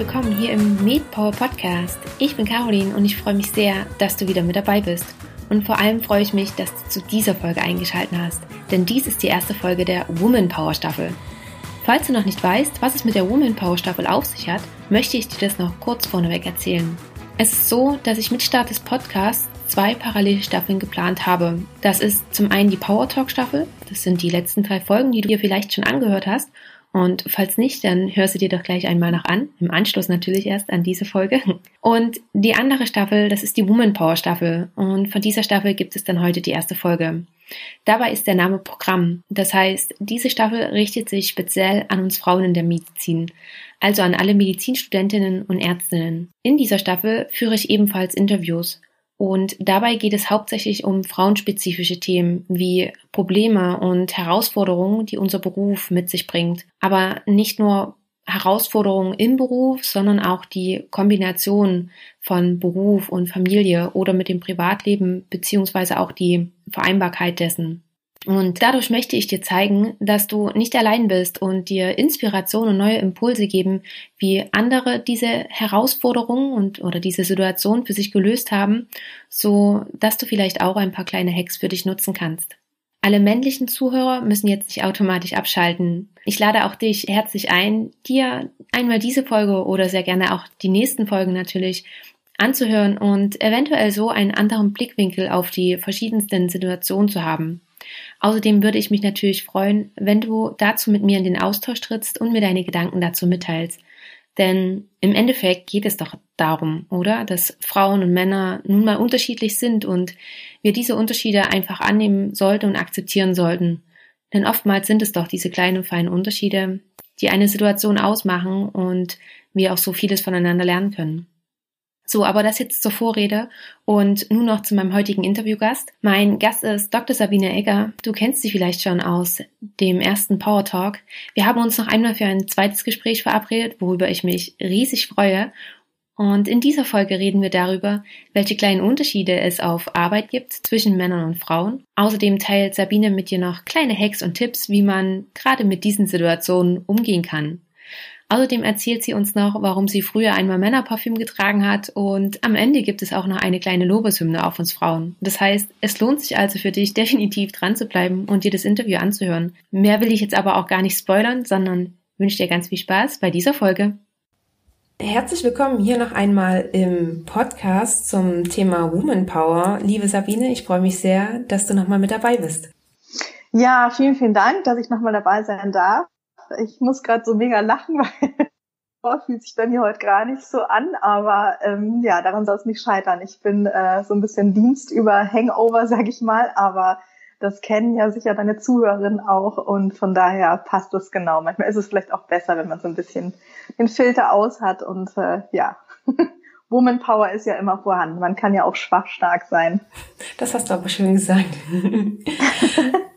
willkommen hier im MedPower Podcast. Ich bin Caroline und ich freue mich sehr, dass du wieder mit dabei bist. Und vor allem freue ich mich, dass du zu dieser Folge eingeschaltet hast, denn dies ist die erste Folge der Woman Power Staffel. Falls du noch nicht weißt, was es mit der Woman Power Staffel auf sich hat, möchte ich dir das noch kurz vorneweg erzählen. Es ist so, dass ich mit Start des Podcasts zwei parallele Staffeln geplant habe. Das ist zum einen die Power Talk Staffel, das sind die letzten drei Folgen, die du dir vielleicht schon angehört hast, und falls nicht, dann hörst du dir doch gleich einmal noch an. Im Anschluss natürlich erst an diese Folge. Und die andere Staffel, das ist die Woman Power Staffel. Und von dieser Staffel gibt es dann heute die erste Folge. Dabei ist der Name Programm. Das heißt, diese Staffel richtet sich speziell an uns Frauen in der Medizin. Also an alle Medizinstudentinnen und Ärztinnen. In dieser Staffel führe ich ebenfalls Interviews und dabei geht es hauptsächlich um frauenspezifische Themen wie Probleme und Herausforderungen, die unser Beruf mit sich bringt. Aber nicht nur Herausforderungen im Beruf, sondern auch die Kombination von Beruf und Familie oder mit dem Privatleben beziehungsweise auch die Vereinbarkeit dessen. Und dadurch möchte ich dir zeigen, dass du nicht allein bist und dir Inspiration und neue Impulse geben, wie andere diese Herausforderungen und oder diese Situation für sich gelöst haben, so dass du vielleicht auch ein paar kleine Hacks für dich nutzen kannst. Alle männlichen Zuhörer müssen jetzt nicht automatisch abschalten. Ich lade auch dich herzlich ein, dir einmal diese Folge oder sehr gerne auch die nächsten Folgen natürlich anzuhören und eventuell so einen anderen Blickwinkel auf die verschiedensten Situationen zu haben. Außerdem würde ich mich natürlich freuen, wenn du dazu mit mir in den Austausch trittst und mir deine Gedanken dazu mitteilst. Denn im Endeffekt geht es doch darum, oder? Dass Frauen und Männer nun mal unterschiedlich sind und wir diese Unterschiede einfach annehmen sollten und akzeptieren sollten. Denn oftmals sind es doch diese kleinen, feinen Unterschiede, die eine Situation ausmachen und wir auch so vieles voneinander lernen können. So, aber das jetzt zur Vorrede und nun noch zu meinem heutigen Interviewgast. Mein Gast ist Dr. Sabine Egger. Du kennst sie vielleicht schon aus dem ersten Power Talk. Wir haben uns noch einmal für ein zweites Gespräch verabredet, worüber ich mich riesig freue. Und in dieser Folge reden wir darüber, welche kleinen Unterschiede es auf Arbeit gibt zwischen Männern und Frauen. Außerdem teilt Sabine mit dir noch kleine Hacks und Tipps, wie man gerade mit diesen Situationen umgehen kann. Außerdem erzählt sie uns noch, warum sie früher einmal Männerparfüm getragen hat und am Ende gibt es auch noch eine kleine Lobeshymne auf uns Frauen. Das heißt, es lohnt sich also für dich definitiv dran zu bleiben und dir das Interview anzuhören. Mehr will ich jetzt aber auch gar nicht spoilern, sondern wünsche dir ganz viel Spaß bei dieser Folge. Herzlich willkommen hier noch einmal im Podcast zum Thema Woman Power. Liebe Sabine, ich freue mich sehr, dass du nochmal mit dabei bist. Ja, vielen, vielen Dank, dass ich nochmal dabei sein darf. Ich muss gerade so mega lachen, weil fühlt sich bei mir heute gar nicht so an, aber ähm, ja, daran soll es nicht scheitern. Ich bin äh, so ein bisschen Dienst über Hangover, sag ich mal, aber das kennen ja sicher deine Zuhörerinnen auch und von daher passt es genau. Manchmal ist es vielleicht auch besser, wenn man so ein bisschen den Filter aus hat und äh, ja. Woman Power ist ja immer vorhanden. Man kann ja auch schwach stark sein. Das hast du aber schön gesagt.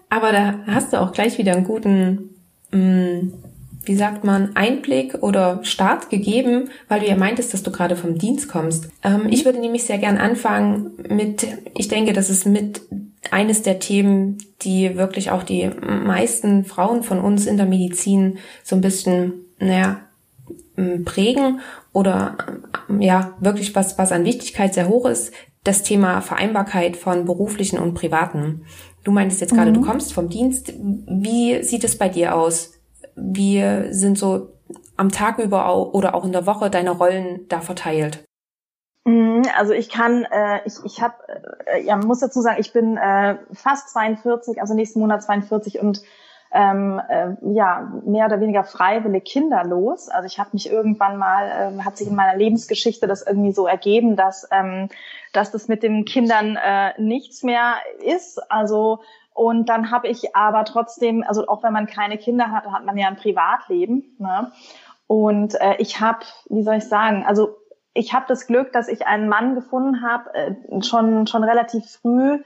aber da hast du auch gleich wieder einen guten wie sagt man, Einblick oder Start gegeben, weil du ja meintest, dass du gerade vom Dienst kommst. Ähm, ich würde nämlich sehr gern anfangen mit, ich denke, das ist mit eines der Themen, die wirklich auch die meisten Frauen von uns in der Medizin so ein bisschen, naja, prägen oder ja, wirklich was, was an Wichtigkeit sehr hoch ist, das Thema Vereinbarkeit von beruflichen und privaten. Du meintest jetzt gerade, mhm. du kommst vom Dienst. Wie sieht es bei dir aus? Wie sind so am Tag über oder auch in der Woche deine Rollen da verteilt? Mhm, also ich kann, äh, ich, ich habe, äh, ja, muss dazu sagen, ich bin äh, fast 42, also nächsten Monat 42 und ähm, äh, ja mehr oder weniger freiwillig kinderlos. Also ich habe mich irgendwann mal, äh, hat sich in meiner Lebensgeschichte das irgendwie so ergeben, dass ähm, dass das mit den Kindern äh, nichts mehr ist. Also und dann habe ich aber trotzdem, also auch wenn man keine Kinder hat, hat man ja ein Privatleben. Ne? Und äh, ich habe, wie soll ich sagen, also ich habe das Glück, dass ich einen Mann gefunden habe, äh, schon schon relativ früh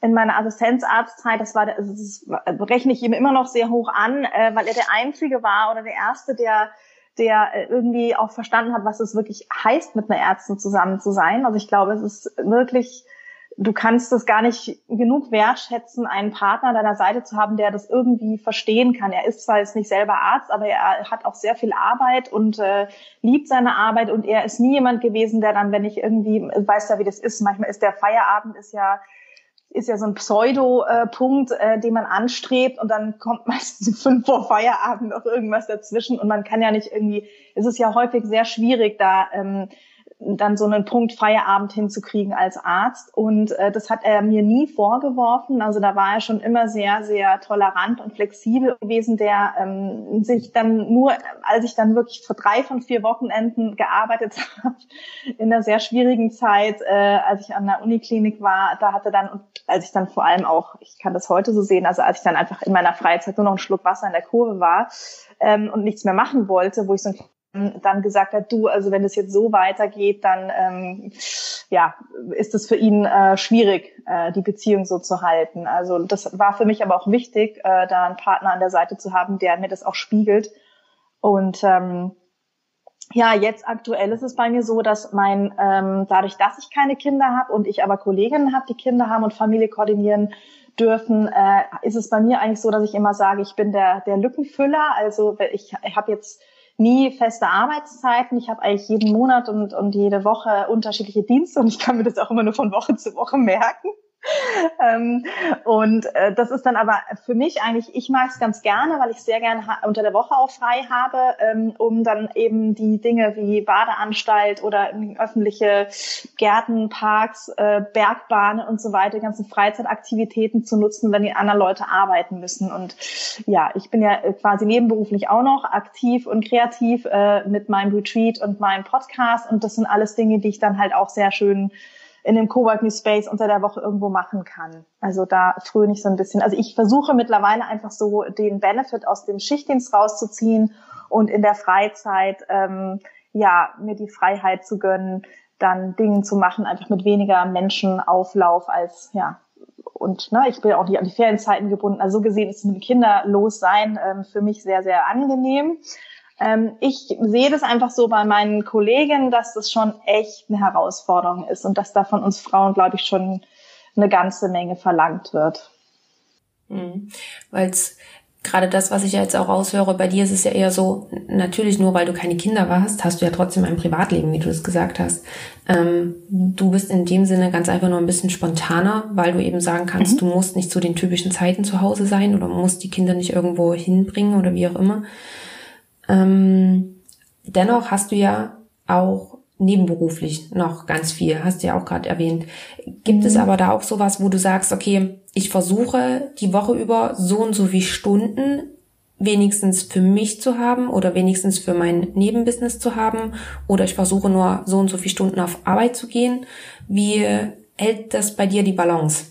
in meiner Assistenzarztzeit. Das war, das, das rechne ich ihm immer noch sehr hoch an, äh, weil er der einzige war oder der erste, der der äh, irgendwie auch verstanden hat, was es wirklich heißt, mit einer Ärztin zusammen zu sein. Also ich glaube, es ist wirklich du kannst es gar nicht genug wertschätzen, einen Partner an deiner Seite zu haben, der das irgendwie verstehen kann. Er ist zwar jetzt nicht selber Arzt, aber er hat auch sehr viel Arbeit und äh, liebt seine Arbeit und er ist nie jemand gewesen, der dann, wenn ich irgendwie, weiß ja, wie das ist, manchmal ist der Feierabend, ist ja ist ja so ein Pseudo-Punkt, äh, den man anstrebt und dann kommt meistens fünf vor Feierabend noch irgendwas dazwischen und man kann ja nicht irgendwie, es ist ja häufig sehr schwierig, da ähm, dann so einen Punkt Feierabend hinzukriegen als Arzt. Und äh, das hat er mir nie vorgeworfen. Also da war er schon immer sehr, sehr tolerant und flexibel gewesen, der ähm, sich dann nur, als ich dann wirklich vor drei von vier Wochenenden gearbeitet habe, in einer sehr schwierigen Zeit, äh, als ich an der Uniklinik war, da hatte dann, als ich dann vor allem auch, ich kann das heute so sehen, also als ich dann einfach in meiner Freizeit nur noch einen Schluck Wasser in der Kurve war ähm, und nichts mehr machen wollte, wo ich so ein dann gesagt hat, du, also wenn es jetzt so weitergeht, dann ähm, ja, ist es für ihn äh, schwierig, äh, die Beziehung so zu halten. Also das war für mich aber auch wichtig, äh, da einen Partner an der Seite zu haben, der mir das auch spiegelt. Und ähm, ja, jetzt aktuell ist es bei mir so, dass mein, ähm, dadurch, dass ich keine Kinder habe und ich aber Kolleginnen habe, die Kinder haben und Familie koordinieren dürfen, äh, ist es bei mir eigentlich so, dass ich immer sage, ich bin der, der Lückenfüller. Also ich, ich habe jetzt nie feste Arbeitszeiten. Ich habe eigentlich jeden Monat und, und jede Woche unterschiedliche Dienste und ich kann mir das auch immer nur von Woche zu Woche merken. ähm, und äh, das ist dann aber für mich eigentlich, ich mag es ganz gerne, weil ich sehr gerne unter der Woche auch frei habe, ähm, um dann eben die Dinge wie Badeanstalt oder öffentliche Gärten, Parks, äh, Bergbahnen und so weiter, ganzen Freizeitaktivitäten zu nutzen, wenn die anderen Leute arbeiten müssen. Und ja, ich bin ja quasi nebenberuflich auch noch aktiv und kreativ äh, mit meinem Retreat und meinem Podcast und das sind alles Dinge, die ich dann halt auch sehr schön in dem Coworking Space unter der Woche irgendwo machen kann. Also da fröne ich so ein bisschen. Also ich versuche mittlerweile einfach so den Benefit aus dem Schichtdienst rauszuziehen und in der Freizeit ähm, ja mir die Freiheit zu gönnen, dann Dinge zu machen, einfach mit weniger Menschenauflauf als ja und ne, ich bin auch nicht an die Ferienzeiten gebunden. Also so gesehen ist mit dem Kinderlossein ähm, für mich sehr, sehr angenehm. Ähm, ich sehe das einfach so bei meinen Kollegen, dass das schon echt eine Herausforderung ist und dass da von uns Frauen, glaube ich, schon eine ganze Menge verlangt wird. Mhm. Weil es gerade das, was ich jetzt auch raushöre, bei dir ist es ja eher so, natürlich nur weil du keine Kinder hast, hast du ja trotzdem ein Privatleben, wie du es gesagt hast. Ähm, du bist in dem Sinne ganz einfach nur ein bisschen spontaner, weil du eben sagen kannst, mhm. du musst nicht zu den typischen Zeiten zu Hause sein oder musst die Kinder nicht irgendwo hinbringen oder wie auch immer. Ähm, dennoch hast du ja auch nebenberuflich noch ganz viel, hast du ja auch gerade erwähnt. Gibt mhm. es aber da auch sowas, wo du sagst, okay, ich versuche die Woche über so und so wie Stunden wenigstens für mich zu haben oder wenigstens für mein Nebenbusiness zu haben oder ich versuche nur so und so viele Stunden auf Arbeit zu gehen. Wie hält das bei dir die Balance?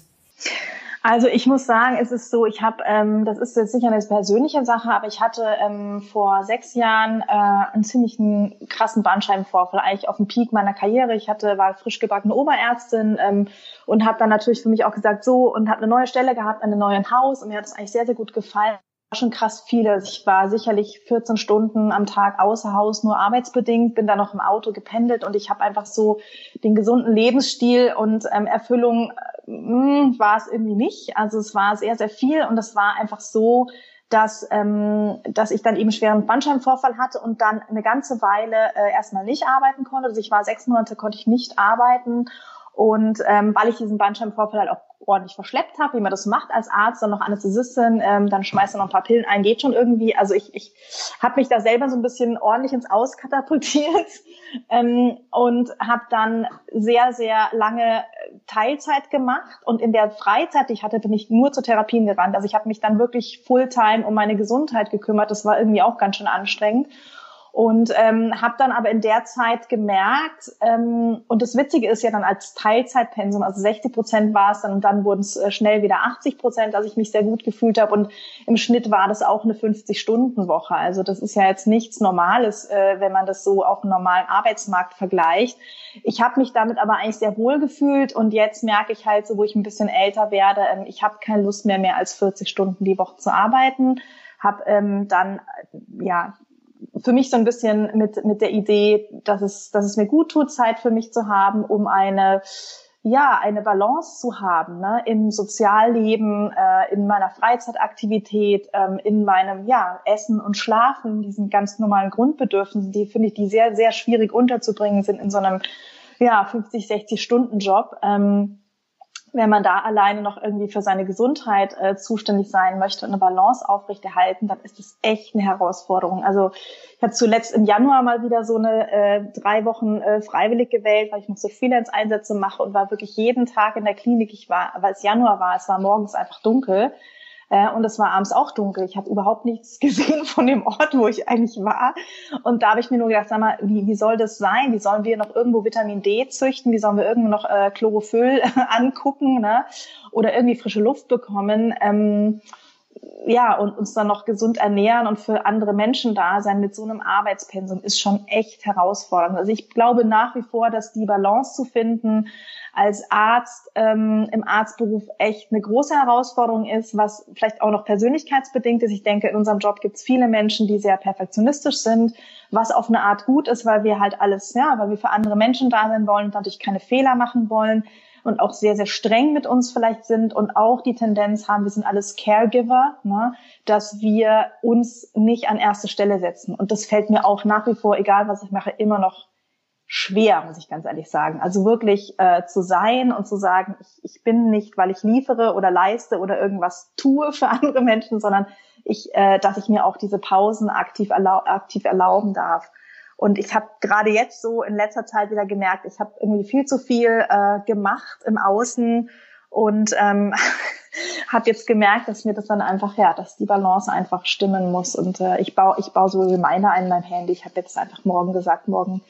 Also ich muss sagen, es ist so, ich habe, ähm, das ist jetzt sicher eine persönliche Sache, aber ich hatte ähm, vor sechs Jahren äh, einen ziemlichen krassen Bandscheibenvorfall, eigentlich auf dem Peak meiner Karriere. Ich hatte, war frisch gebackene Oberärztin ähm, und habe dann natürlich für mich auch gesagt, so und habe eine neue Stelle gehabt, an einem neuen Haus und mir hat es eigentlich sehr, sehr gut gefallen schon krass viele. Ich war sicherlich 14 Stunden am Tag außer Haus, nur arbeitsbedingt, bin dann noch im Auto gependelt und ich habe einfach so den gesunden Lebensstil und ähm, Erfüllung mh, hm, war es irgendwie nicht. Also es war sehr, sehr viel und es war einfach so, dass, ähm, dass ich dann eben schweren Bandscheibenvorfall hatte und dann eine ganze Weile äh, erstmal nicht arbeiten konnte. Also ich war sechs Monate, konnte ich nicht arbeiten. Und ähm, weil ich diesen Bandscheibenvorfall halt auch ordentlich verschleppt habe, wie man das macht als Arzt, dann noch Anästhesistin, ähm, dann schmeißt er noch ein paar Pillen ein, geht schon irgendwie. Also ich, ich habe mich da selber so ein bisschen ordentlich ins Aus katapultiert ähm, und habe dann sehr, sehr lange Teilzeit gemacht und in der Freizeit, die ich hatte, bin ich nur zu Therapien gerannt. Also ich habe mich dann wirklich Fulltime um meine Gesundheit gekümmert. Das war irgendwie auch ganz schön anstrengend und ähm, habe dann aber in der Zeit gemerkt, ähm, und das Witzige ist ja dann als Teilzeitpensum, also 60 Prozent war es dann und dann wurden es äh, schnell wieder 80 Prozent, dass ich mich sehr gut gefühlt habe und im Schnitt war das auch eine 50-Stunden-Woche. Also das ist ja jetzt nichts Normales, äh, wenn man das so auf dem normalen Arbeitsmarkt vergleicht. Ich habe mich damit aber eigentlich sehr wohl gefühlt und jetzt merke ich halt so, wo ich ein bisschen älter werde, ähm, ich habe keine Lust mehr, mehr als 40 Stunden die Woche zu arbeiten habe ähm, dann ja für mich so ein bisschen mit, mit der Idee, dass es, dass es mir gut tut, Zeit für mich zu haben, um eine ja, eine Balance zu haben ne? im Sozialleben, äh, in meiner Freizeitaktivität, ähm, in meinem ja, Essen und Schlafen, diesen ganz normalen Grundbedürfnissen, die finde ich, die sehr, sehr schwierig unterzubringen sind in so einem ja, 50, 60 Stunden Job. Ähm, wenn man da alleine noch irgendwie für seine Gesundheit äh, zuständig sein möchte und eine Balance aufrechterhalten, dann ist das echt eine Herausforderung. Also ich habe zuletzt im Januar mal wieder so eine äh, drei Wochen äh, freiwillig gewählt, weil ich noch so Freelance-Einsätze mache und war wirklich jeden Tag in der Klinik. Ich war, weil es Januar war, es war morgens einfach dunkel äh, und es war abends auch dunkel. Ich habe überhaupt nichts gesehen von dem Ort, wo ich eigentlich war. Und da habe ich mir nur gedacht, sag mal, wie, wie soll das sein? Wie sollen wir noch irgendwo Vitamin D züchten? Wie sollen wir irgendwo noch äh, Chlorophyll angucken? Ne? Oder irgendwie frische Luft bekommen? Ähm, ja, und uns dann noch gesund ernähren und für andere Menschen da sein mit so einem Arbeitspensum ist schon echt herausfordernd. Also ich glaube nach wie vor, dass die Balance zu finden als Arzt ähm, im Arztberuf echt eine große Herausforderung ist, was vielleicht auch noch persönlichkeitsbedingt ist. Ich denke, in unserem Job gibt es viele Menschen, die sehr perfektionistisch sind, was auf eine Art gut ist, weil wir halt alles, ja, weil wir für andere Menschen da sein wollen und natürlich keine Fehler machen wollen und auch sehr, sehr streng mit uns vielleicht sind und auch die Tendenz haben, wir sind alles Caregiver, ne, dass wir uns nicht an erste Stelle setzen. Und das fällt mir auch nach wie vor, egal was ich mache, immer noch schwer, muss ich ganz ehrlich sagen. Also wirklich äh, zu sein und zu sagen, ich, ich bin nicht, weil ich liefere oder leiste oder irgendwas tue für andere Menschen, sondern ich, äh, dass ich mir auch diese Pausen aktiv, erlau aktiv erlauben darf. Und ich habe gerade jetzt so in letzter Zeit wieder gemerkt, ich habe irgendwie viel zu viel äh, gemacht im Außen und ähm, habe jetzt gemerkt, dass mir das dann einfach, ja, dass die Balance einfach stimmen muss. Und äh, ich baue ich baue so Reminder ein mein Handy. Ich habe jetzt einfach morgen gesagt, morgen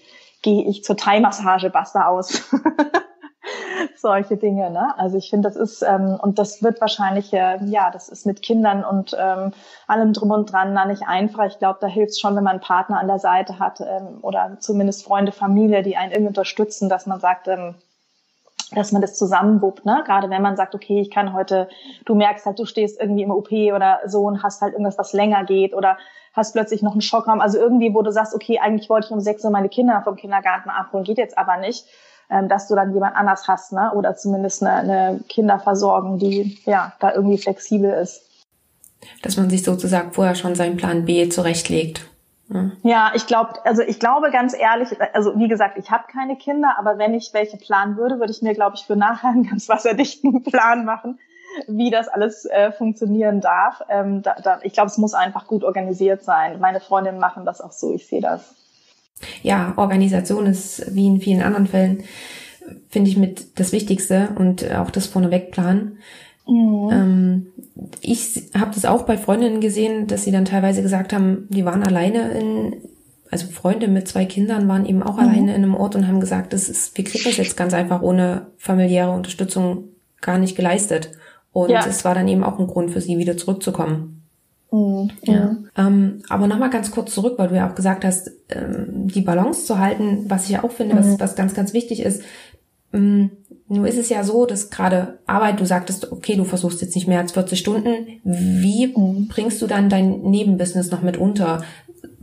gehe ich zur Thai-Massage, basta aus. Solche Dinge, ne? Also ich finde, das ist, ähm, und das wird wahrscheinlich, äh, ja, das ist mit Kindern und ähm, allem drum und dran da nicht einfach. Ich glaube, da hilft es schon, wenn man einen Partner an der Seite hat ähm, oder zumindest Freunde, Familie, die einen irgendwie unterstützen, dass man sagt, ähm, dass man das zusammenwuppt, ne? Gerade wenn man sagt, okay, ich kann heute, du merkst halt, du stehst irgendwie im OP oder so und hast halt irgendwas, was länger geht oder hast plötzlich noch einen Schockraum. Also irgendwie, wo du sagst, okay, eigentlich wollte ich um sechs Uhr meine Kinder vom Kindergarten abholen, geht jetzt aber nicht, ähm, dass du dann jemand anders hast, ne? Oder zumindest eine, eine Kinderversorgung, die ja da irgendwie flexibel ist. Dass man sich sozusagen vorher schon seinen Plan B zurechtlegt. Ja, ich glaube, also ich glaube ganz ehrlich, also wie gesagt, ich habe keine Kinder, aber wenn ich welche planen würde, würde ich mir, glaube ich, für nachher einen ganz wasserdichten Plan machen wie das alles äh, funktionieren darf. Ähm, da, da, ich glaube, es muss einfach gut organisiert sein. Meine Freundinnen machen das auch so, ich sehe das. Ja, Organisation ist wie in vielen anderen Fällen, finde ich, mit das Wichtigste und auch das Vornewegplanen. Mhm. Ähm, ich habe das auch bei Freundinnen gesehen, dass sie dann teilweise gesagt haben, die waren alleine in, also Freunde mit zwei Kindern waren eben auch mhm. alleine in einem Ort und haben gesagt, das ist, wir kriegen das jetzt ganz einfach ohne familiäre Unterstützung gar nicht geleistet. Und ja. es war dann eben auch ein Grund für sie, wieder zurückzukommen. Mhm. Ja. Ähm, aber nochmal ganz kurz zurück, weil du ja auch gesagt hast, ähm, die Balance zu halten, was ich ja auch finde, mhm. was, was ganz, ganz wichtig ist. Ähm, nur ist es ja so, dass gerade Arbeit, du sagtest, okay, du versuchst jetzt nicht mehr als 40 Stunden. Wie mhm. bringst du dann dein Nebenbusiness noch mit unter?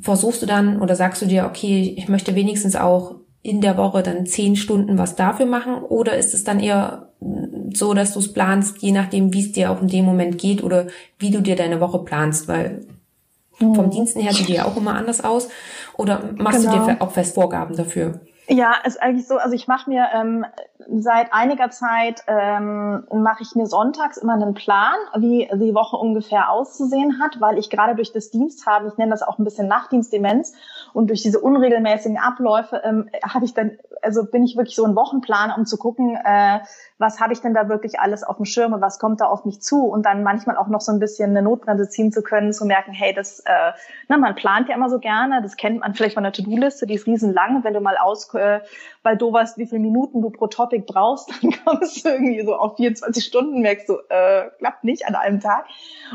Versuchst du dann oder sagst du dir, okay, ich möchte wenigstens auch in der Woche dann zehn Stunden was dafür machen? Oder ist es dann eher so, dass du es planst, je nachdem, wie es dir auch in dem Moment geht oder wie du dir deine Woche planst, weil mhm. vom Diensten her sieht die ja auch immer anders aus. Oder machst genau. du dir genau. auch fest Vorgaben dafür? Ja, ist eigentlich so. Also ich mache mir ähm, seit einiger Zeit ähm, mache ich mir sonntags immer einen Plan, wie die Woche ungefähr auszusehen hat, weil ich gerade durch das Dienst habe, ich nenne das auch ein bisschen Nachtdienstdemenz und durch diese unregelmäßigen Abläufe ähm, habe ich dann, also bin ich wirklich so ein Wochenplan, um zu gucken, äh, was habe ich denn da wirklich alles auf dem Schirm und was kommt da auf mich zu? Und dann manchmal auch noch so ein bisschen eine Notbremse ziehen zu können, zu merken, hey, das, äh, na, man plant ja immer so gerne, das kennt man vielleicht von der To-Do-Liste, die ist riesenlang, wenn du mal aus, äh, weil du weißt, wie viele Minuten du pro Topic brauchst, dann kommst du irgendwie so auf 24 Stunden, merkst du, äh, klappt nicht an einem Tag.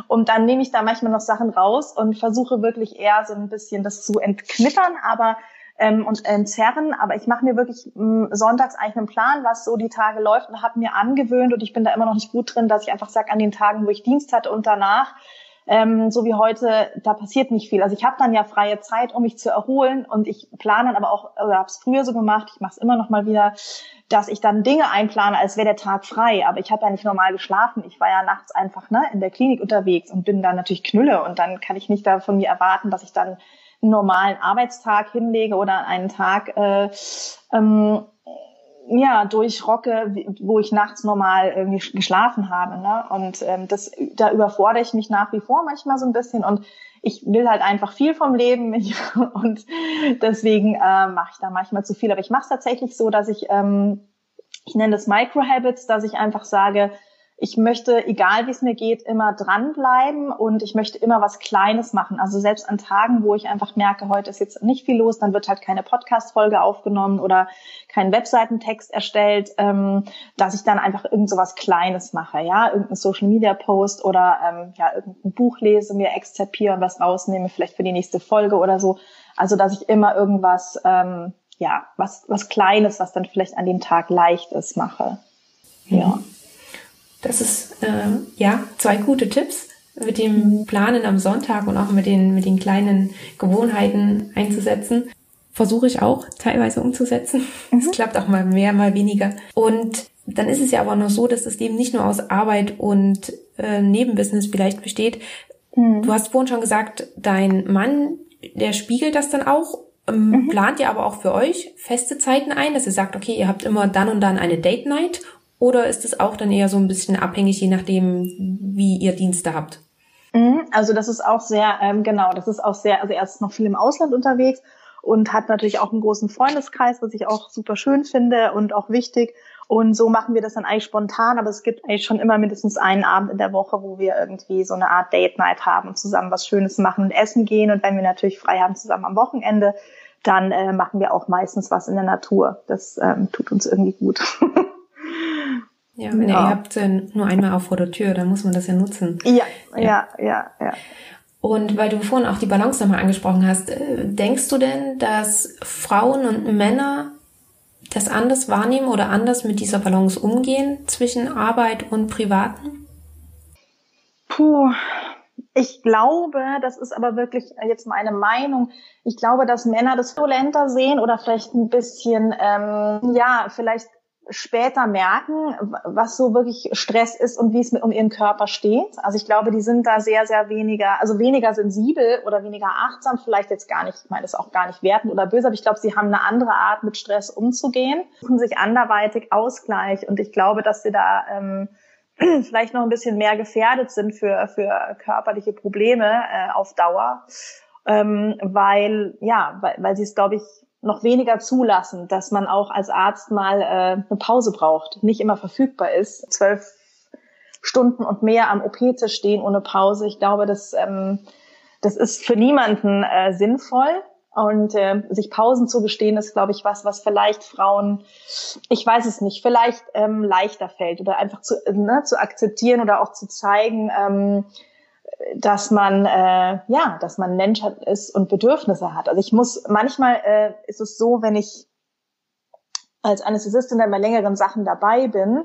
Und dann nehme ich da manchmal noch Sachen raus und versuche wirklich eher so ein bisschen das zu entknittern, aber ähm, und entzerren. Aber ich mache mir wirklich mh, sonntags eigentlich einen Plan, was so die Tage läuft und habe mir angewöhnt und ich bin da immer noch nicht gut drin, dass ich einfach sage, an den Tagen, wo ich Dienst hatte und danach, ähm, so wie heute, da passiert nicht viel. Also ich habe dann ja freie Zeit, um mich zu erholen und ich plane dann aber auch, oder habe es früher so gemacht, ich mache es immer noch mal wieder, dass ich dann Dinge einplane, als wäre der Tag frei. Aber ich habe ja nicht normal geschlafen. Ich war ja nachts einfach ne, in der Klinik unterwegs und bin dann natürlich Knülle und dann kann ich nicht da von mir erwarten, dass ich dann einen normalen Arbeitstag hinlege oder einen Tag äh, ähm, ja, durchrocke, wo ich nachts normal irgendwie geschlafen habe. Ne? Und ähm, das, da überfordere ich mich nach wie vor manchmal so ein bisschen und ich will halt einfach viel vom Leben und deswegen äh, mache ich da manchmal zu viel. Aber ich mache es tatsächlich so, dass ich, ähm, ich nenne das Microhabits, dass ich einfach sage, ich möchte, egal wie es mir geht, immer dranbleiben und ich möchte immer was Kleines machen. Also selbst an Tagen, wo ich einfach merke, heute ist jetzt nicht viel los, dann wird halt keine Podcast-Folge aufgenommen oder kein Webseitentext erstellt, ähm, dass ich dann einfach irgend so was Kleines mache, ja, irgendein Social-Media-Post oder ähm, ja, irgendein Buch lese, mir exzerpiere und was rausnehme, vielleicht für die nächste Folge oder so. Also dass ich immer irgendwas, ähm, ja, was, was Kleines, was dann vielleicht an dem Tag leicht ist, mache. Ja. Mhm. Das ist äh, ja zwei gute Tipps mit dem Planen am Sonntag und auch mit den mit den kleinen Gewohnheiten einzusetzen. Versuche ich auch teilweise umzusetzen. Es mhm. klappt auch mal mehr, mal weniger. Und dann ist es ja aber noch so, dass das Leben nicht nur aus Arbeit und äh, Nebenbusiness vielleicht besteht. Mhm. Du hast vorhin schon gesagt, dein Mann, der spiegelt das dann auch ähm, mhm. Plant ihr aber auch für euch feste Zeiten ein, dass ihr sagt, okay, ihr habt immer dann und dann eine Date Night oder ist es auch dann eher so ein bisschen abhängig, je nachdem, wie ihr Dienste habt? Mhm, also das ist auch sehr, ähm, genau, das ist auch sehr, also er ist noch viel im Ausland unterwegs und hat natürlich auch einen großen Freundeskreis, was ich auch super schön finde und auch wichtig. Und so machen wir das dann eigentlich spontan, aber es gibt eigentlich schon immer mindestens einen Abend in der Woche, wo wir irgendwie so eine Art Date Night haben und zusammen was Schönes machen und essen gehen. Und wenn wir natürlich frei haben, zusammen am Wochenende, dann äh, machen wir auch meistens was in der Natur. Das ähm, tut uns irgendwie gut. Ja, wenn ja. ihr habt äh, nur einmal auf vor der Tür, dann muss man das ja nutzen. Ja, ja, ja, ja. Und weil du vorhin auch die Balance nochmal angesprochen hast, äh, denkst du denn, dass Frauen und Männer das anders wahrnehmen oder anders mit dieser Balance umgehen zwischen Arbeit und Privaten? Puh, ich glaube, das ist aber wirklich jetzt meine Meinung. Ich glaube, dass Männer das violenter sehen oder vielleicht ein bisschen, ähm, ja, vielleicht später merken, was so wirklich Stress ist und wie es mit um ihren Körper steht. Also ich glaube, die sind da sehr, sehr weniger, also weniger sensibel oder weniger achtsam, vielleicht jetzt gar nicht, ich meine das auch gar nicht werten oder böse, aber ich glaube, sie haben eine andere Art, mit Stress umzugehen, suchen sich anderweitig Ausgleich und ich glaube, dass sie da ähm, vielleicht noch ein bisschen mehr gefährdet sind für, für körperliche Probleme äh, auf Dauer, ähm, weil, ja, weil, weil sie es, glaube ich, noch weniger zulassen, dass man auch als Arzt mal äh, eine Pause braucht, nicht immer verfügbar ist, zwölf Stunden und mehr am OP zu stehen ohne Pause. Ich glaube, das, ähm, das ist für niemanden äh, sinnvoll. Und äh, sich Pausen zu gestehen, ist, glaube ich, was, was vielleicht Frauen, ich weiß es nicht, vielleicht ähm, leichter fällt oder einfach zu, ne, zu akzeptieren oder auch zu zeigen, ähm, dass man äh, ja, dass man Mensch hat, ist und Bedürfnisse hat. Also ich muss manchmal äh, ist es so, wenn ich als Anästhesistin dann bei längeren Sachen dabei bin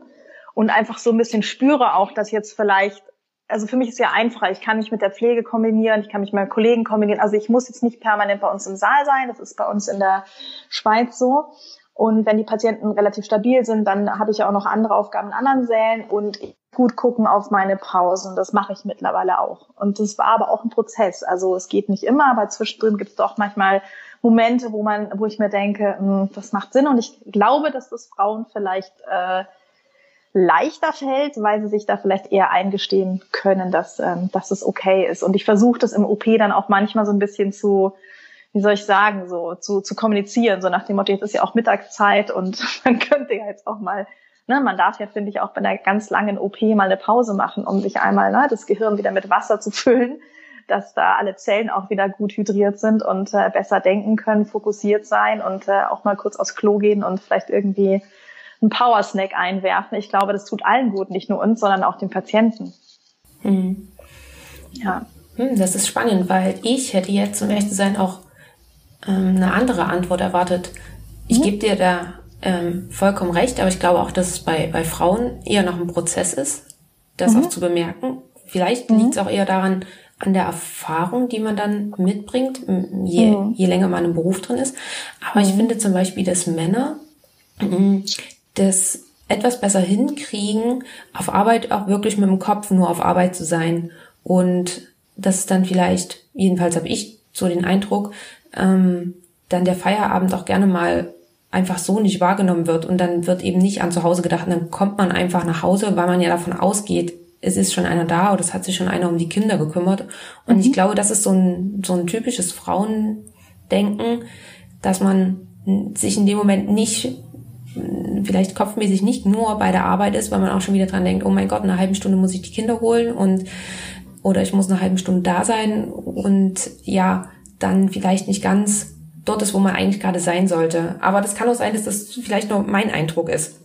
und einfach so ein bisschen spüre auch, dass jetzt vielleicht also für mich ist ja einfach, ich kann mich mit der Pflege kombinieren, ich kann mich mit meinen Kollegen kombinieren. Also ich muss jetzt nicht permanent bei uns im Saal sein, das ist bei uns in der Schweiz so. Und wenn die Patienten relativ stabil sind, dann habe ich ja auch noch andere Aufgaben in anderen Sälen und gut gucken auf meine Pausen. Das mache ich mittlerweile auch. Und das war aber auch ein Prozess. Also es geht nicht immer, aber zwischendrin gibt es doch manchmal Momente, wo man, wo ich mir denke, hm, das macht Sinn. Und ich glaube, dass das Frauen vielleicht äh, leichter fällt, weil sie sich da vielleicht eher eingestehen können, dass, ähm, dass es okay ist. Und ich versuche das im OP dann auch manchmal so ein bisschen zu wie soll ich sagen, so zu, zu kommunizieren, so nach dem Motto, jetzt ist ja auch Mittagszeit und man könnte ja jetzt auch mal, ne, man darf ja, finde ich, auch bei einer ganz langen OP mal eine Pause machen, um sich einmal ne, das Gehirn wieder mit Wasser zu füllen, dass da alle Zellen auch wieder gut hydriert sind und äh, besser denken können, fokussiert sein und äh, auch mal kurz aufs Klo gehen und vielleicht irgendwie einen Powersnack einwerfen. Ich glaube, das tut allen gut, nicht nur uns, sondern auch den Patienten. Hm. Ja. Hm, das ist spannend, weil ich hätte jetzt, um ehrlich zu sein, auch ähm, eine andere Antwort erwartet. Ich mhm. gebe dir da ähm, vollkommen recht, aber ich glaube auch, dass es bei, bei Frauen eher noch ein Prozess ist, das mhm. auch zu bemerken. Vielleicht mhm. liegt es auch eher daran, an der Erfahrung, die man dann mitbringt, je, mhm. je länger man im Beruf drin ist. Aber mhm. ich finde zum Beispiel, dass Männer das etwas besser hinkriegen, auf Arbeit auch wirklich mit dem Kopf nur auf Arbeit zu sein. Und das ist dann vielleicht, jedenfalls habe ich so den Eindruck, ähm, dann der Feierabend auch gerne mal einfach so nicht wahrgenommen wird und dann wird eben nicht an zu Hause gedacht und dann kommt man einfach nach Hause, weil man ja davon ausgeht, es ist schon einer da oder es hat sich schon einer um die Kinder gekümmert. Und mhm. ich glaube, das ist so ein, so ein typisches Frauendenken, dass man sich in dem Moment nicht, vielleicht kopfmäßig nicht nur bei der Arbeit ist, weil man auch schon wieder dran denkt, oh mein Gott, in einer halben Stunde muss ich die Kinder holen und oder ich muss eine halbe Stunde da sein und ja, dann vielleicht nicht ganz dort ist, wo man eigentlich gerade sein sollte. Aber das kann auch sein, dass das vielleicht nur mein Eindruck ist.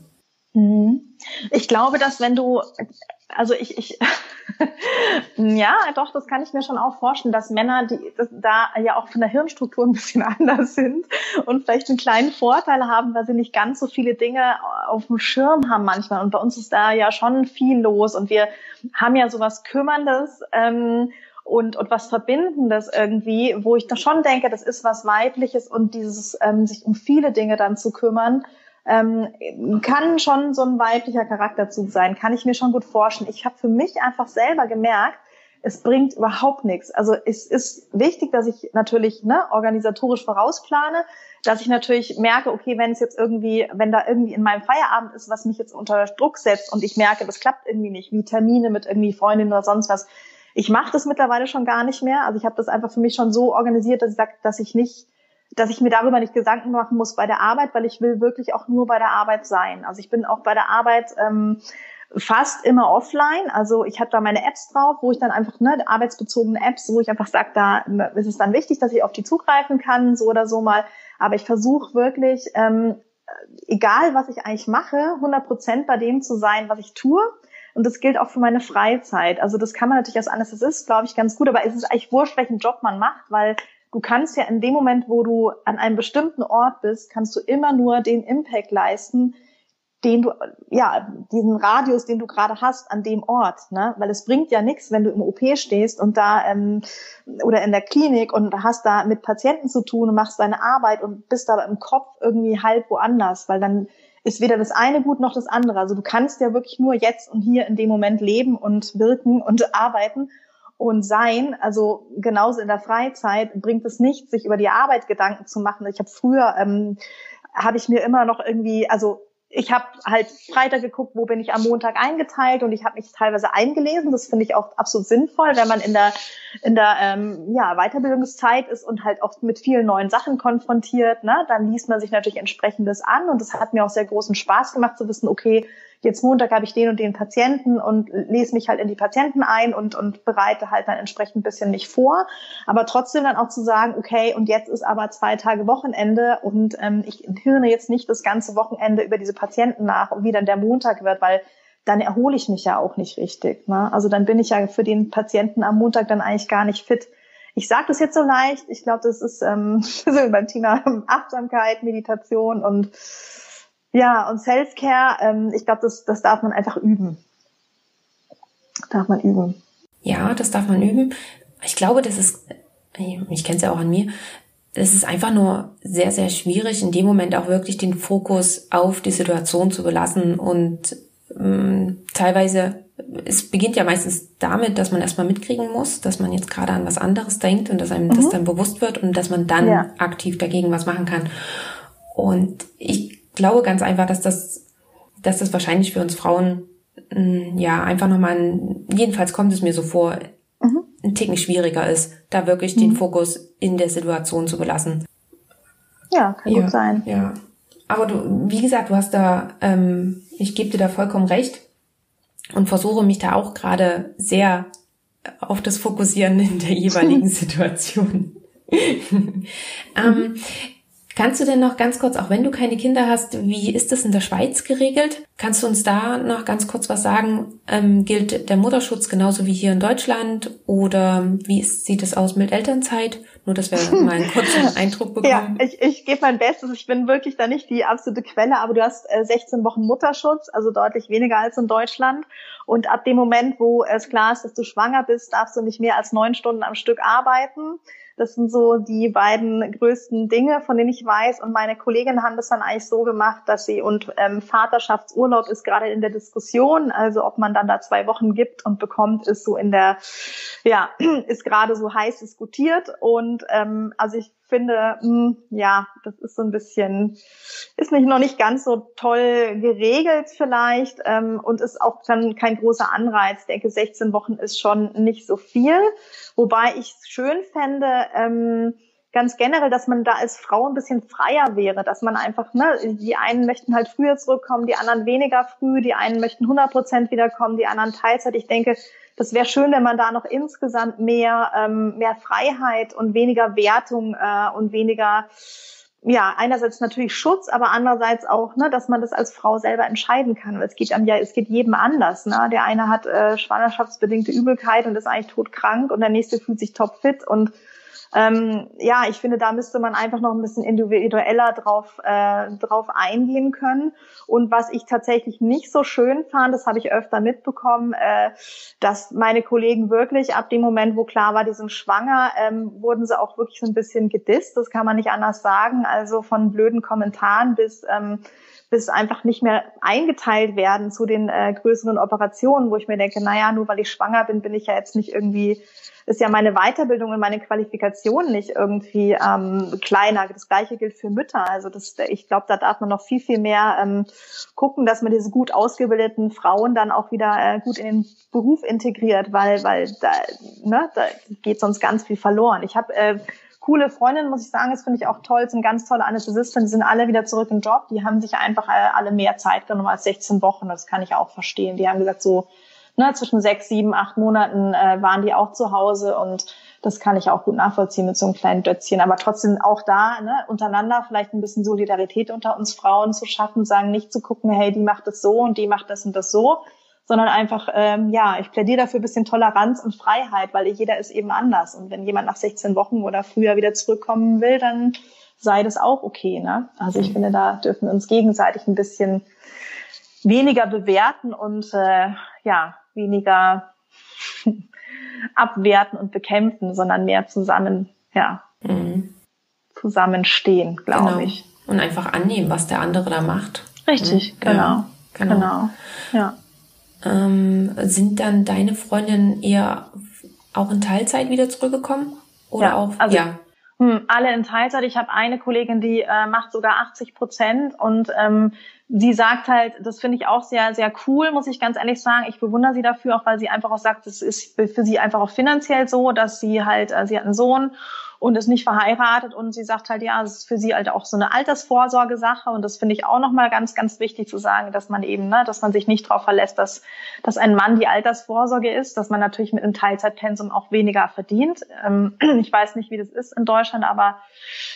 Mhm. Ich glaube, dass wenn du, also ich, ich ja, doch, das kann ich mir schon auch vorstellen, dass Männer, die da ja auch von der Hirnstruktur ein bisschen anders sind und vielleicht einen kleinen Vorteil haben, weil sie nicht ganz so viele Dinge auf dem Schirm haben manchmal. Und bei uns ist da ja schon viel los und wir haben ja sowas Kümmerndes. Ähm, und, und was Verbindendes irgendwie, wo ich da schon denke, das ist was Weibliches und dieses ähm, sich um viele Dinge dann zu kümmern, ähm, kann schon so ein weiblicher Charakterzug sein, kann ich mir schon gut vorstellen. Ich habe für mich einfach selber gemerkt, es bringt überhaupt nichts. Also es ist wichtig, dass ich natürlich ne, organisatorisch vorausplane, dass ich natürlich merke, okay, wenn es jetzt irgendwie, wenn da irgendwie in meinem Feierabend ist, was mich jetzt unter Druck setzt und ich merke, das klappt irgendwie nicht, wie Termine mit irgendwie Freundinnen oder sonst was. Ich mache das mittlerweile schon gar nicht mehr. Also ich habe das einfach für mich schon so organisiert, dass ich sage, dass ich nicht dass ich mir darüber nicht Gedanken machen muss bei der Arbeit, weil ich will wirklich auch nur bei der Arbeit sein. Also ich bin auch bei der Arbeit ähm, fast immer offline. Also ich habe da meine Apps drauf, wo ich dann einfach, ne, arbeitsbezogene Apps, wo ich einfach sage, da ist es dann wichtig, dass ich auf die zugreifen kann, so oder so mal. Aber ich versuche wirklich, ähm, egal was ich eigentlich mache, 100 Prozent bei dem zu sein, was ich tue. Und das gilt auch für meine Freizeit. Also das kann man natürlich als anders, das ist, glaube ich, ganz gut, aber es ist eigentlich wurscht, welchen Job man macht, weil du kannst ja in dem Moment, wo du an einem bestimmten Ort bist, kannst du immer nur den Impact leisten, den du, ja, diesen Radius, den du gerade hast an dem Ort, ne? Weil es bringt ja nichts, wenn du im OP stehst und da ähm, oder in der Klinik und hast da mit Patienten zu tun und machst deine Arbeit und bist aber im Kopf irgendwie halb woanders, weil dann ist weder das eine gut noch das andere. Also du kannst ja wirklich nur jetzt und hier in dem Moment leben und wirken und arbeiten und sein. Also genauso in der Freizeit bringt es nicht, sich über die Arbeit Gedanken zu machen. Ich habe früher, ähm, habe ich mir immer noch irgendwie, also ich habe halt Freitag geguckt, wo bin ich am Montag eingeteilt und ich habe mich teilweise eingelesen. Das finde ich auch absolut sinnvoll, wenn man in der in der ähm, ja, Weiterbildungszeit ist und halt auch mit vielen neuen Sachen konfrontiert. Ne? Dann liest man sich natürlich entsprechendes an und es hat mir auch sehr großen Spaß gemacht zu wissen, okay, jetzt Montag habe ich den und den Patienten und lese mich halt in die Patienten ein und, und bereite halt dann entsprechend ein bisschen mich vor. Aber trotzdem dann auch zu sagen, okay, und jetzt ist aber zwei Tage Wochenende und ähm, ich hirne jetzt nicht das ganze Wochenende über diese Patienten nach, wie dann der Montag wird, weil dann erhole ich mich ja auch nicht richtig. Ne? Also dann bin ich ja für den Patienten am Montag dann eigentlich gar nicht fit. Ich sage das jetzt so leicht. Ich glaube, das ist ähm, so beim Thema Achtsamkeit, Meditation und ja, und Self-Care, ähm, ich glaube, das, das darf man einfach üben. Darf man üben. Ja, das darf man üben. Ich glaube, das ist, ich kenne es ja auch an mir, es ist einfach nur sehr, sehr schwierig, in dem Moment auch wirklich den Fokus auf die Situation zu belassen und ähm, teilweise, es beginnt ja meistens damit, dass man erstmal mitkriegen muss, dass man jetzt gerade an was anderes denkt und dass einem mhm. das dann bewusst wird und dass man dann ja. aktiv dagegen was machen kann. Und ich glaube ganz einfach, dass das, dass das wahrscheinlich für uns Frauen mm, ja einfach nochmal, jedenfalls kommt es mir so vor, mhm. ein Ticken schwieriger ist, da wirklich mhm. den Fokus in der Situation zu belassen. Ja, kann ja, gut sein. Ja. Aber du, wie gesagt, du hast da, ähm, ich gebe dir da vollkommen recht und versuche mich da auch gerade sehr auf das Fokussieren in der jeweiligen Situation. ähm. Kannst du denn noch ganz kurz, auch wenn du keine Kinder hast, wie ist das in der Schweiz geregelt? Kannst du uns da noch ganz kurz was sagen? Ähm, gilt der Mutterschutz genauso wie hier in Deutschland? Oder wie ist, sieht es aus mit Elternzeit? Nur, dass wir mal einen kurzen Eindruck bekommen. Ja, ich, ich gebe mein Bestes. Ich bin wirklich da nicht die absolute Quelle, aber du hast äh, 16 Wochen Mutterschutz, also deutlich weniger als in Deutschland. Und ab dem Moment, wo es klar ist, dass du schwanger bist, darfst du nicht mehr als neun Stunden am Stück arbeiten. Das sind so die beiden größten Dinge, von denen ich weiß. Und meine Kolleginnen haben das dann eigentlich so gemacht, dass sie und ähm, Vaterschaftsurlaub ist gerade in der Diskussion. Also ob man dann da zwei Wochen gibt und bekommt, ist so in der, ja, ist gerade so heiß diskutiert. Und ähm, also ich finde, mh, hm, ja, das ist so ein bisschen, ist nicht noch nicht ganz so toll geregelt vielleicht ähm, und ist auch dann kein großer Anreiz. Ich denke, 16 Wochen ist schon nicht so viel. Wobei ich es schön fände, ähm, ganz generell, dass man da als Frau ein bisschen freier wäre, dass man einfach, ne, die einen möchten halt früher zurückkommen, die anderen weniger früh, die einen möchten 100 Prozent wiederkommen, die anderen Teilzeit. Ich denke, das wäre schön, wenn man da noch insgesamt mehr, ähm, mehr Freiheit und weniger Wertung äh, und weniger, ja, einerseits natürlich Schutz, aber andererseits auch, ne, dass man das als Frau selber entscheiden kann. Es geht einem ja, es geht jedem anders. Ne? Der eine hat äh, schwangerschaftsbedingte Übelkeit und ist eigentlich todkrank und der nächste fühlt sich topfit und ähm, ja, ich finde, da müsste man einfach noch ein bisschen individueller drauf, äh, drauf eingehen können. Und was ich tatsächlich nicht so schön fand, das habe ich öfter mitbekommen, äh, dass meine Kollegen wirklich ab dem Moment, wo klar war, die sind schwanger, ähm, wurden sie auch wirklich so ein bisschen gedisst. Das kann man nicht anders sagen. Also von blöden Kommentaren bis ähm, bis einfach nicht mehr eingeteilt werden zu den äh, größeren Operationen, wo ich mir denke, naja, nur weil ich schwanger bin, bin ich ja jetzt nicht irgendwie ist ja meine Weiterbildung und meine Qualifikation nicht irgendwie ähm, kleiner. Das gleiche gilt für Mütter. Also das, ich glaube, da darf man noch viel, viel mehr ähm, gucken, dass man diese gut ausgebildeten Frauen dann auch wieder äh, gut in den Beruf integriert, weil, weil da, ne, da geht sonst ganz viel verloren. Ich habe äh, coole Freundinnen, muss ich sagen, das finde ich auch toll, sind ganz tolle Anästhesisten, die sind alle wieder zurück im Job, die haben sich einfach alle mehr Zeit genommen als 16 Wochen, das kann ich auch verstehen. Die haben gesagt, so, ne, zwischen sechs, sieben, acht Monaten äh, waren die auch zu Hause und das kann ich auch gut nachvollziehen mit so einem kleinen Dötzchen. Aber trotzdem auch da, ne, untereinander vielleicht ein bisschen Solidarität unter uns Frauen zu schaffen, sagen nicht zu gucken, hey, die macht das so und die macht das und das so, sondern einfach, ähm, ja, ich plädiere dafür ein bisschen Toleranz und Freiheit, weil jeder ist eben anders. Und wenn jemand nach 16 Wochen oder früher wieder zurückkommen will, dann sei das auch okay. Ne? Also ich finde, da dürfen wir uns gegenseitig ein bisschen weniger bewerten und äh, ja, weniger abwerten und bekämpfen, sondern mehr zusammen, ja, mhm. zusammenstehen, glaube genau. ich. Und einfach annehmen, was der andere da macht. Richtig, mhm. genau. Ja, genau. genau. Ja. Ähm, sind dann deine Freundinnen eher auch in Teilzeit wieder zurückgekommen? Oder ja, auch, also, ja. Hm, alle in Teilzeit. Ich habe eine Kollegin, die äh, macht sogar 80 Prozent und ähm, sie sagt halt, das finde ich auch sehr, sehr cool, muss ich ganz ehrlich sagen. Ich bewundere sie dafür, auch weil sie einfach auch sagt, es ist für sie einfach auch finanziell so, dass sie halt, äh, sie hat einen Sohn und ist nicht verheiratet und sie sagt halt, ja, es ist für sie halt auch so eine Altersvorsorgesache und das finde ich auch nochmal ganz, ganz wichtig zu sagen, dass man eben, ne, dass man sich nicht darauf verlässt, dass, dass ein Mann die Altersvorsorge ist, dass man natürlich mit einem Teilzeitpensum auch weniger verdient. Ähm, ich weiß nicht, wie das ist in Deutschland, aber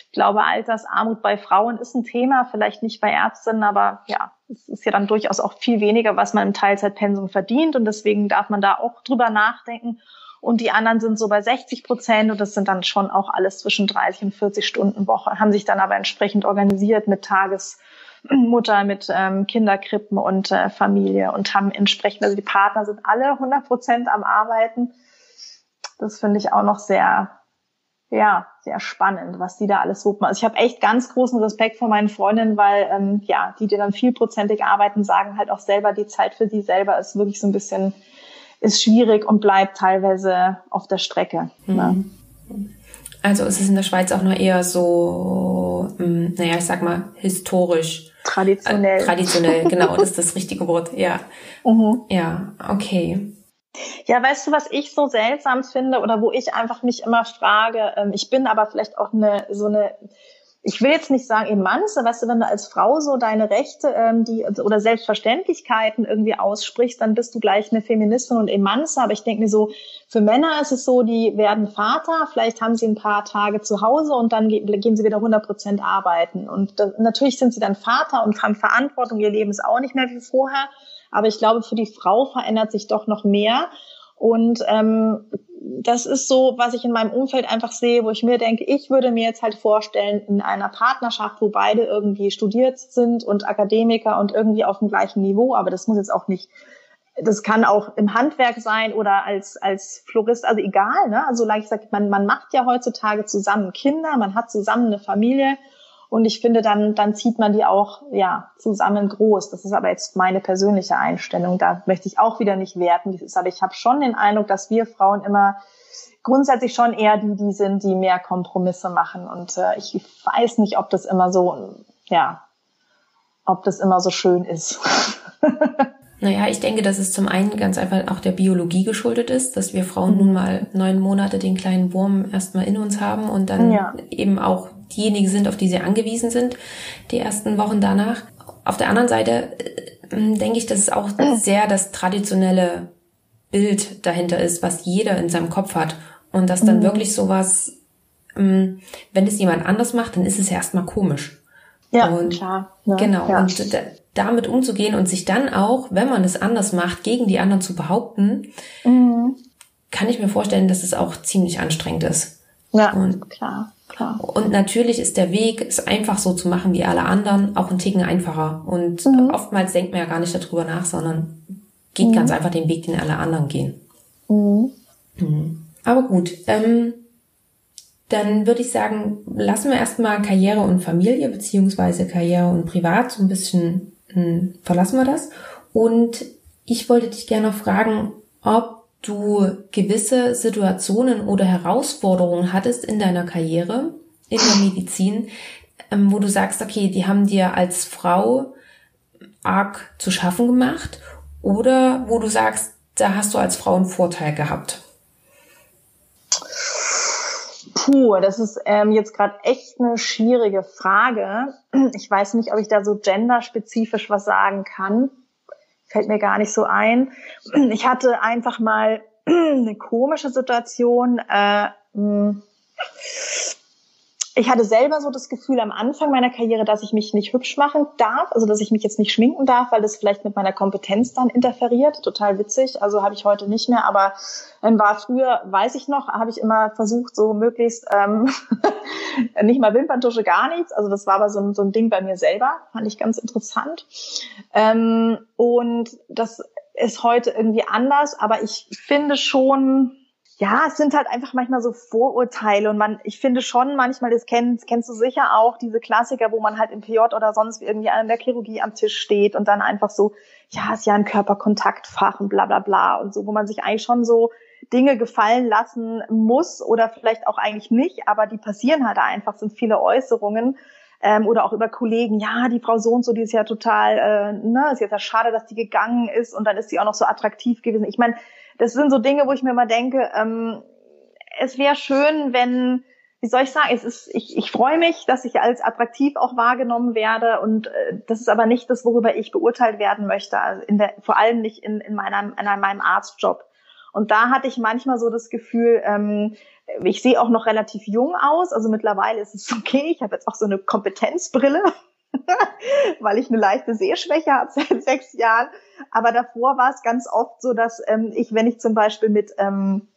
ich glaube, Altersarmut bei Frauen ist ein Thema, vielleicht nicht bei Ärztinnen, aber ja, es ist ja dann durchaus auch viel weniger, was man im Teilzeitpensum verdient und deswegen darf man da auch drüber nachdenken und die anderen sind so bei 60 Prozent und das sind dann schon auch alles zwischen 30 und 40 Stunden Woche, haben sich dann aber entsprechend organisiert mit Tagesmutter, mit ähm, Kinderkrippen und äh, Familie und haben entsprechend, also die Partner sind alle 100 Prozent am Arbeiten. Das finde ich auch noch sehr, ja, sehr spannend, was die da alles so machen. Also ich habe echt ganz großen Respekt vor meinen Freundinnen, weil ähm, ja, die, die dann vielprozentig arbeiten, sagen halt auch selber, die Zeit für sie selber ist wirklich so ein bisschen ist schwierig und bleibt teilweise auf der Strecke. Mhm. Ne? Also ist es in der Schweiz auch noch eher so, ähm, naja, ich sag mal, historisch. Traditionell. Äh, traditionell, genau, das ist das richtige Wort, ja. Mhm. Ja, okay. Ja, weißt du, was ich so seltsam finde oder wo ich einfach mich immer frage, ähm, ich bin aber vielleicht auch eine so eine ich will jetzt nicht sagen Emanze, weißt du, wenn du als Frau so deine Rechte ähm, die oder Selbstverständlichkeiten irgendwie aussprichst, dann bist du gleich eine Feministin und Emanze. Aber ich denke mir so, für Männer ist es so, die werden Vater, vielleicht haben sie ein paar Tage zu Hause und dann gehen sie wieder 100 Prozent arbeiten. Und da, natürlich sind sie dann Vater und haben Verantwortung, ihr Leben ist auch nicht mehr wie vorher. Aber ich glaube, für die Frau verändert sich doch noch mehr. Und ähm, das ist so, was ich in meinem Umfeld einfach sehe, wo ich mir denke, ich würde mir jetzt halt vorstellen, in einer Partnerschaft, wo beide irgendwie studiert sind und Akademiker und irgendwie auf dem gleichen Niveau, aber das muss jetzt auch nicht, das kann auch im Handwerk sein oder als, als Florist, also egal, ne? Also, like ich sag, man, man macht ja heutzutage zusammen Kinder, man hat zusammen eine Familie und ich finde, dann, dann zieht man die auch ja, zusammen groß. Das ist aber jetzt meine persönliche Einstellung. Da möchte ich auch wieder nicht werten. Ist, aber ich habe schon den Eindruck, dass wir Frauen immer grundsätzlich schon eher die, die sind, die mehr Kompromisse machen. Und äh, ich weiß nicht, ob das immer so, ja, ob das immer so schön ist. Naja, ich denke, dass es zum einen ganz einfach auch der Biologie geschuldet ist, dass wir Frauen nun mal neun Monate den kleinen Wurm erstmal in uns haben und dann ja. eben auch diejenigen sind, auf die sie angewiesen sind, die ersten Wochen danach. Auf der anderen Seite äh, denke ich, dass es auch sehr das traditionelle Bild dahinter ist, was jeder in seinem Kopf hat. Und dass dann mhm. wirklich sowas, ähm, wenn es jemand anders macht, dann ist es ja erstmal komisch. Ja, und, klar. Ne? Genau. Ja. Und damit umzugehen und sich dann auch, wenn man es anders macht, gegen die anderen zu behaupten, mhm. kann ich mir vorstellen, dass es auch ziemlich anstrengend ist. Ja, und, klar. Klar. Und natürlich ist der Weg, es einfach so zu machen wie alle anderen, auch ein Ticken einfacher. Und mhm. oftmals denkt man ja gar nicht darüber nach, sondern geht mhm. ganz einfach den Weg, den alle anderen gehen. Mhm. mhm. Aber gut, ähm, dann würde ich sagen, lassen wir erstmal Karriere und Familie beziehungsweise Karriere und Privat so ein bisschen mh, hm, verlassen wir das. Und ich wollte dich gerne fragen, ob du gewisse Situationen oder Herausforderungen hattest in deiner Karriere in der Medizin, ähm, wo du sagst, okay, die haben dir als Frau arg zu schaffen gemacht oder wo du sagst, da hast du als Frau einen Vorteil gehabt? Puh, das ist ähm, jetzt gerade echt eine schwierige Frage. Ich weiß nicht, ob ich da so genderspezifisch was sagen kann fällt mir gar nicht so ein. Ich hatte einfach mal eine komische Situation. Äh, hm, ich hatte selber so das Gefühl am Anfang meiner Karriere, dass ich mich nicht hübsch machen darf, also dass ich mich jetzt nicht schminken darf, weil das vielleicht mit meiner Kompetenz dann interferiert. Total witzig. Also habe ich heute nicht mehr, aber ähm, war früher, weiß ich noch, habe ich immer versucht, so möglichst ähm, nicht mal Wimperntusche, gar nichts. Also das war aber so ein, so ein Ding bei mir selber, fand ich ganz interessant. Ähm, und das ist heute irgendwie anders, aber ich finde schon, ja, es sind halt einfach manchmal so Vorurteile und man, ich finde schon manchmal, das kennst, kennst du sicher auch, diese Klassiker, wo man halt im PJ oder sonst irgendwie an der Chirurgie am Tisch steht und dann einfach so, ja, ist ja ein Körperkontaktfach und bla bla bla und so, wo man sich eigentlich schon so Dinge gefallen lassen muss oder vielleicht auch eigentlich nicht, aber die passieren halt einfach, sind viele Äußerungen. Ähm, oder auch über Kollegen, ja, die Frau so und so, die ist ja total, äh, ne, ist jetzt ja schade, dass die gegangen ist und dann ist sie auch noch so attraktiv gewesen. Ich meine, das sind so Dinge, wo ich mir mal denke, ähm, es wäre schön, wenn, wie soll ich sagen, es ist, ich, ich freue mich, dass ich als attraktiv auch wahrgenommen werde und äh, das ist aber nicht das, worüber ich beurteilt werden möchte, also in der, vor allem nicht in, in, meiner, in meinem Arztjob. Und da hatte ich manchmal so das Gefühl, ähm, ich sehe auch noch relativ jung aus, also mittlerweile ist es okay, ich habe jetzt auch so eine Kompetenzbrille, weil ich eine leichte Sehschwäche habe seit sechs Jahren. Aber davor war es ganz oft so, dass ähm, ich, wenn ich zum Beispiel mit ähm,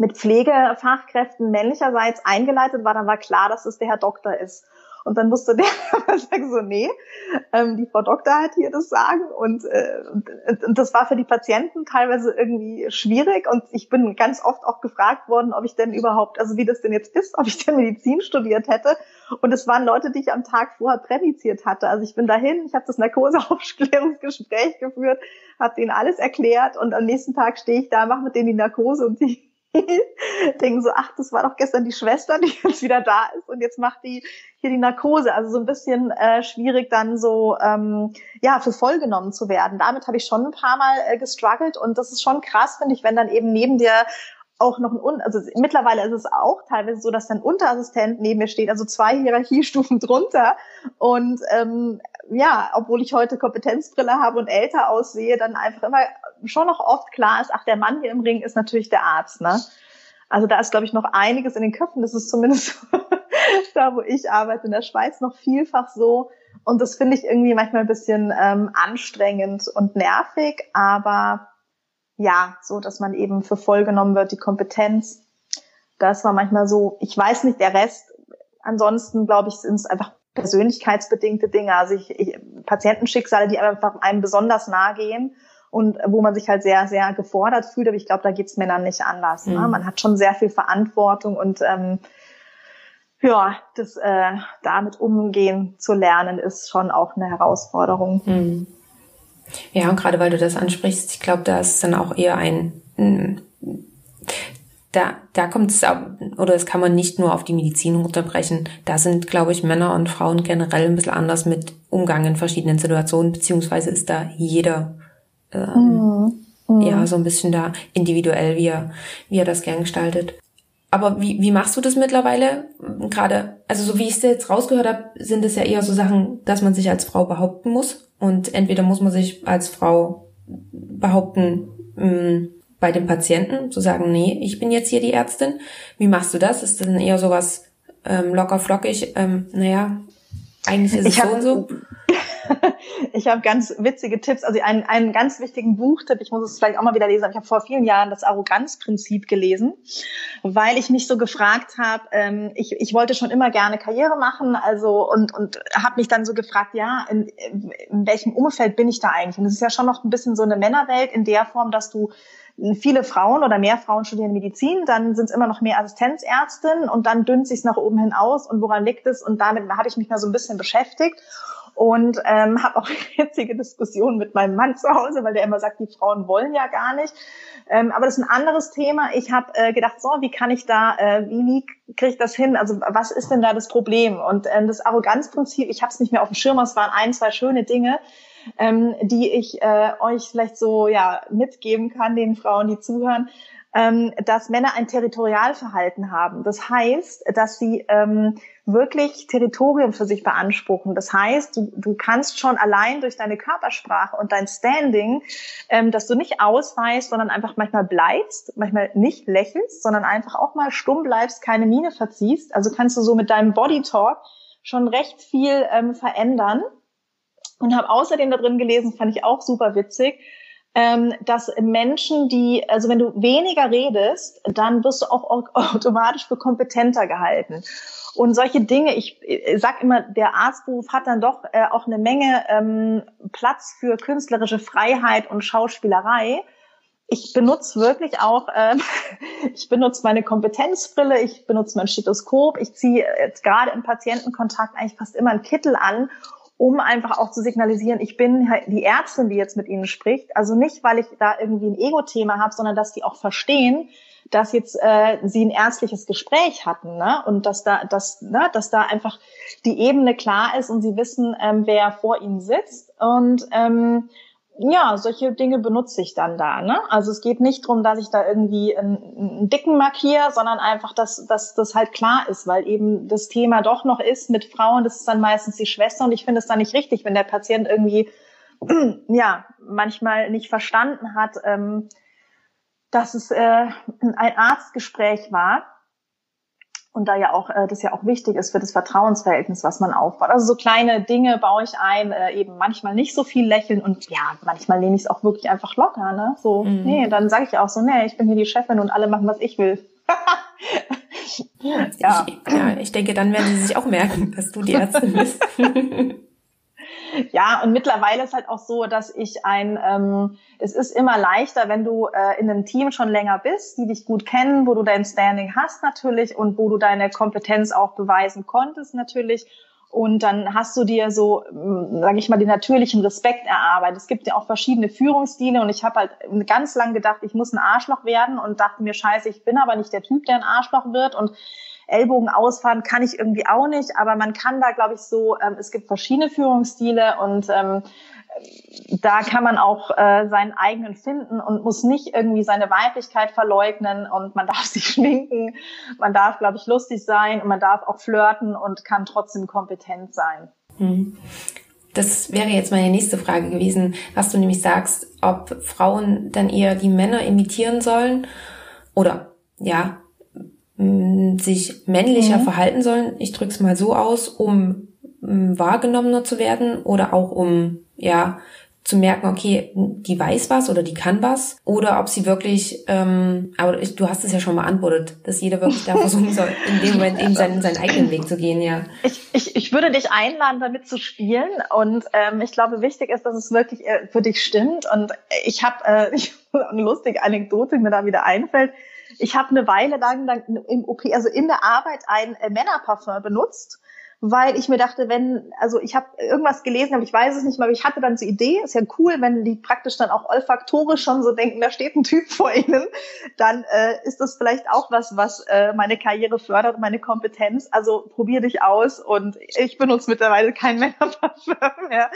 mit Pflegefachkräften männlicherseits eingeleitet war, dann war klar, dass es der Herr Doktor ist. Und dann musste der sagen so, nee, ähm, die Frau Doktor hat hier das Sagen. Und, äh, und, und das war für die Patienten teilweise irgendwie schwierig. Und ich bin ganz oft auch gefragt worden, ob ich denn überhaupt, also wie das denn jetzt ist, ob ich denn Medizin studiert hätte. Und es waren Leute, die ich am Tag vorher prädiziert hatte. Also ich bin dahin, ich habe das Narkoseaufklärungsgespräch geführt, habe denen alles erklärt und am nächsten Tag stehe ich da, mache mit denen die Narkose und die denken so, ach, das war doch gestern die Schwester, die jetzt wieder da ist und jetzt macht die hier die Narkose. Also so ein bisschen äh, schwierig dann so ähm, ja für voll genommen zu werden. Damit habe ich schon ein paar Mal äh, gestruggelt und das ist schon krass, finde ich, wenn dann eben neben dir auch noch ein, also mittlerweile ist es auch teilweise so, dass dann Unterassistent neben mir steht, also zwei Hierarchiestufen drunter. Und ähm, ja, obwohl ich heute Kompetenzbrille habe und älter aussehe, dann einfach immer schon noch oft klar ist, ach, der Mann hier im Ring ist natürlich der Arzt, ne? Also da ist, glaube ich, noch einiges in den Köpfen. Das ist zumindest da, wo ich arbeite, in der Schweiz noch vielfach so. Und das finde ich irgendwie manchmal ein bisschen ähm, anstrengend und nervig, aber ja, so, dass man eben für voll genommen wird, die Kompetenz. Das war manchmal so, ich weiß nicht, der Rest, ansonsten glaube ich, sind es einfach persönlichkeitsbedingte Dinge, also ich, ich, Patientenschicksale, die einfach einem besonders nahe gehen und wo man sich halt sehr, sehr gefordert fühlt. Aber ich glaube, da geht's Männern nicht anders. Ne? Mhm. Ne? Man hat schon sehr viel Verantwortung und ähm, ja, das äh, damit umgehen zu lernen, ist schon auch eine Herausforderung. Mhm. Ja, und gerade weil du das ansprichst, ich glaube, da ist dann auch eher ein hm, da, da kommt es, oder das kann man nicht nur auf die Medizin runterbrechen. Da sind, glaube ich, Männer und Frauen generell ein bisschen anders mit Umgang in verschiedenen Situationen, beziehungsweise ist da jeder ähm, mhm. ja so ein bisschen da individuell, wie er, wie er das gern gestaltet. Aber wie, wie machst du das mittlerweile? Gerade, also so wie ich es jetzt rausgehört habe, sind es ja eher so Sachen, dass man sich als Frau behaupten muss. Und entweder muss man sich als Frau behaupten, mh, mm, bei dem Patienten, zu sagen, nee, ich bin jetzt hier die Ärztin. Wie machst du das? Ist das dann eher sowas ähm, locker flockig? Ähm, naja, eigentlich ist es ich so und so. ich habe ganz witzige Tipps, also einen, einen ganz wichtigen Buchtipp, ich muss es vielleicht auch mal wieder lesen, ich habe vor vielen Jahren das Arroganzprinzip gelesen, weil ich mich so gefragt habe, ähm, ich, ich wollte schon immer gerne Karriere machen, also und, und habe mich dann so gefragt, ja, in, in welchem Umfeld bin ich da eigentlich? Und es ist ja schon noch ein bisschen so eine Männerwelt in der Form, dass du viele Frauen oder mehr Frauen studieren Medizin, dann sind es immer noch mehr Assistenzärztinnen und dann dünnt sich nach oben hin aus und woran liegt es? Und damit habe ich mich mal so ein bisschen beschäftigt und ähm, habe auch jetzige Diskussionen mit meinem Mann zu Hause, weil der immer sagt, die Frauen wollen ja gar nicht. Ähm, aber das ist ein anderes Thema. Ich habe äh, gedacht, so, wie kann ich da, äh, wie, wie kriege ich das hin? Also was ist denn da das Problem? Und ähm, das Arroganzprinzip, ich habe es nicht mehr auf dem Schirm, es waren ein, zwei schöne Dinge ähm, die ich äh, euch vielleicht so ja mitgeben kann, den Frauen, die zuhören, ähm, dass Männer ein Territorialverhalten haben. Das heißt, dass sie ähm, wirklich Territorium für sich beanspruchen. Das heißt, du, du kannst schon allein durch deine Körpersprache und dein Standing, ähm, dass du nicht ausweist, sondern einfach manchmal bleibst, manchmal nicht lächelst, sondern einfach auch mal stumm bleibst, keine Miene verziehst. Also kannst du so mit deinem Body Talk schon recht viel ähm, verändern und habe außerdem da drin gelesen, fand ich auch super witzig, ähm, dass Menschen, die, also wenn du weniger redest, dann wirst du auch automatisch für kompetenter gehalten. Und solche Dinge, ich, ich sag immer, der Arztberuf hat dann doch äh, auch eine Menge ähm, Platz für künstlerische Freiheit und Schauspielerei. Ich benutze wirklich auch, äh, ich benutze meine Kompetenzbrille, ich benutze mein Stethoskop, ich ziehe jetzt gerade im Patientenkontakt eigentlich fast immer einen Kittel an, um einfach auch zu signalisieren, ich bin halt die Ärztin, die jetzt mit ihnen spricht. Also nicht, weil ich da irgendwie ein Ego-Thema habe, sondern dass die auch verstehen, dass jetzt äh, sie ein ärztliches Gespräch hatten, ne? Und dass da, dass, ne, dass da einfach die Ebene klar ist und sie wissen, ähm, wer vor ihnen sitzt. Und ähm, ja, solche Dinge benutze ich dann da. Ne? Also es geht nicht drum, dass ich da irgendwie einen, einen dicken markiere, sondern einfach, dass, dass das halt klar ist, weil eben das Thema doch noch ist mit Frauen, das ist dann meistens die Schwester und ich finde es dann nicht richtig, wenn der Patient irgendwie ja manchmal nicht verstanden hat, ähm, dass es äh, ein Arztgespräch war und da ja auch äh, das ja auch wichtig ist für das Vertrauensverhältnis, was man aufbaut. Also so kleine Dinge baue ich ein, äh, eben manchmal nicht so viel lächeln und ja, manchmal lehne ich es auch wirklich einfach locker, ne? So, mhm. nee, dann sage ich auch so, nee, ich bin hier die Chefin und alle machen, was ich will. ja. Ich, ja, ich denke, dann werden sie sich auch merken, dass du die Ärztin bist. Ja, und mittlerweile ist halt auch so, dass ich ein, ähm, es ist immer leichter, wenn du äh, in einem Team schon länger bist, die dich gut kennen, wo du dein Standing hast natürlich und wo du deine Kompetenz auch beweisen konntest natürlich. Und dann hast du dir so, mm, sage ich mal, den natürlichen Respekt erarbeitet. Es gibt ja auch verschiedene Führungsstile und ich habe halt ganz lang gedacht, ich muss ein Arschloch werden und dachte mir, scheiße, ich bin aber nicht der Typ, der ein Arschloch wird. Und Ellbogen ausfahren kann ich irgendwie auch nicht, aber man kann da, glaube ich, so, ähm, es gibt verschiedene Führungsstile und ähm, da kann man auch äh, seinen eigenen finden und muss nicht irgendwie seine Weiblichkeit verleugnen und man darf sich schminken, man darf, glaube ich, lustig sein und man darf auch flirten und kann trotzdem kompetent sein. Hm. Das wäre jetzt meine nächste Frage gewesen, was du nämlich sagst, ob Frauen dann eher die Männer imitieren sollen oder ja, sich männlicher mhm. verhalten sollen, ich drücke es mal so aus, um wahrgenommener zu werden oder auch um ja zu merken, okay, die weiß was oder die kann was, oder ob sie wirklich, ähm, aber ich, du hast es ja schon mal antwortet, dass jeder wirklich da versuchen soll, in dem Moment eben seinen, seinen eigenen Weg zu gehen, ja. Ich, ich, ich würde dich einladen, damit zu spielen und ähm, ich glaube, wichtig ist, dass es wirklich äh, für dich stimmt und ich habe äh, eine lustige Anekdote, die mir da wieder einfällt. Ich habe eine Weile lang dann im OP, also in der Arbeit ein äh, Männerparfum benutzt weil ich mir dachte, wenn, also ich habe irgendwas gelesen, aber ich weiß es nicht mehr, aber ich hatte dann so Idee, ist ja cool, wenn die praktisch dann auch olfaktorisch schon so denken, da steht ein Typ vor ihnen, dann äh, ist das vielleicht auch was, was äh, meine Karriere fördert, meine Kompetenz. Also probier dich aus und ich benutze mittlerweile kein Männerparfüm mehr,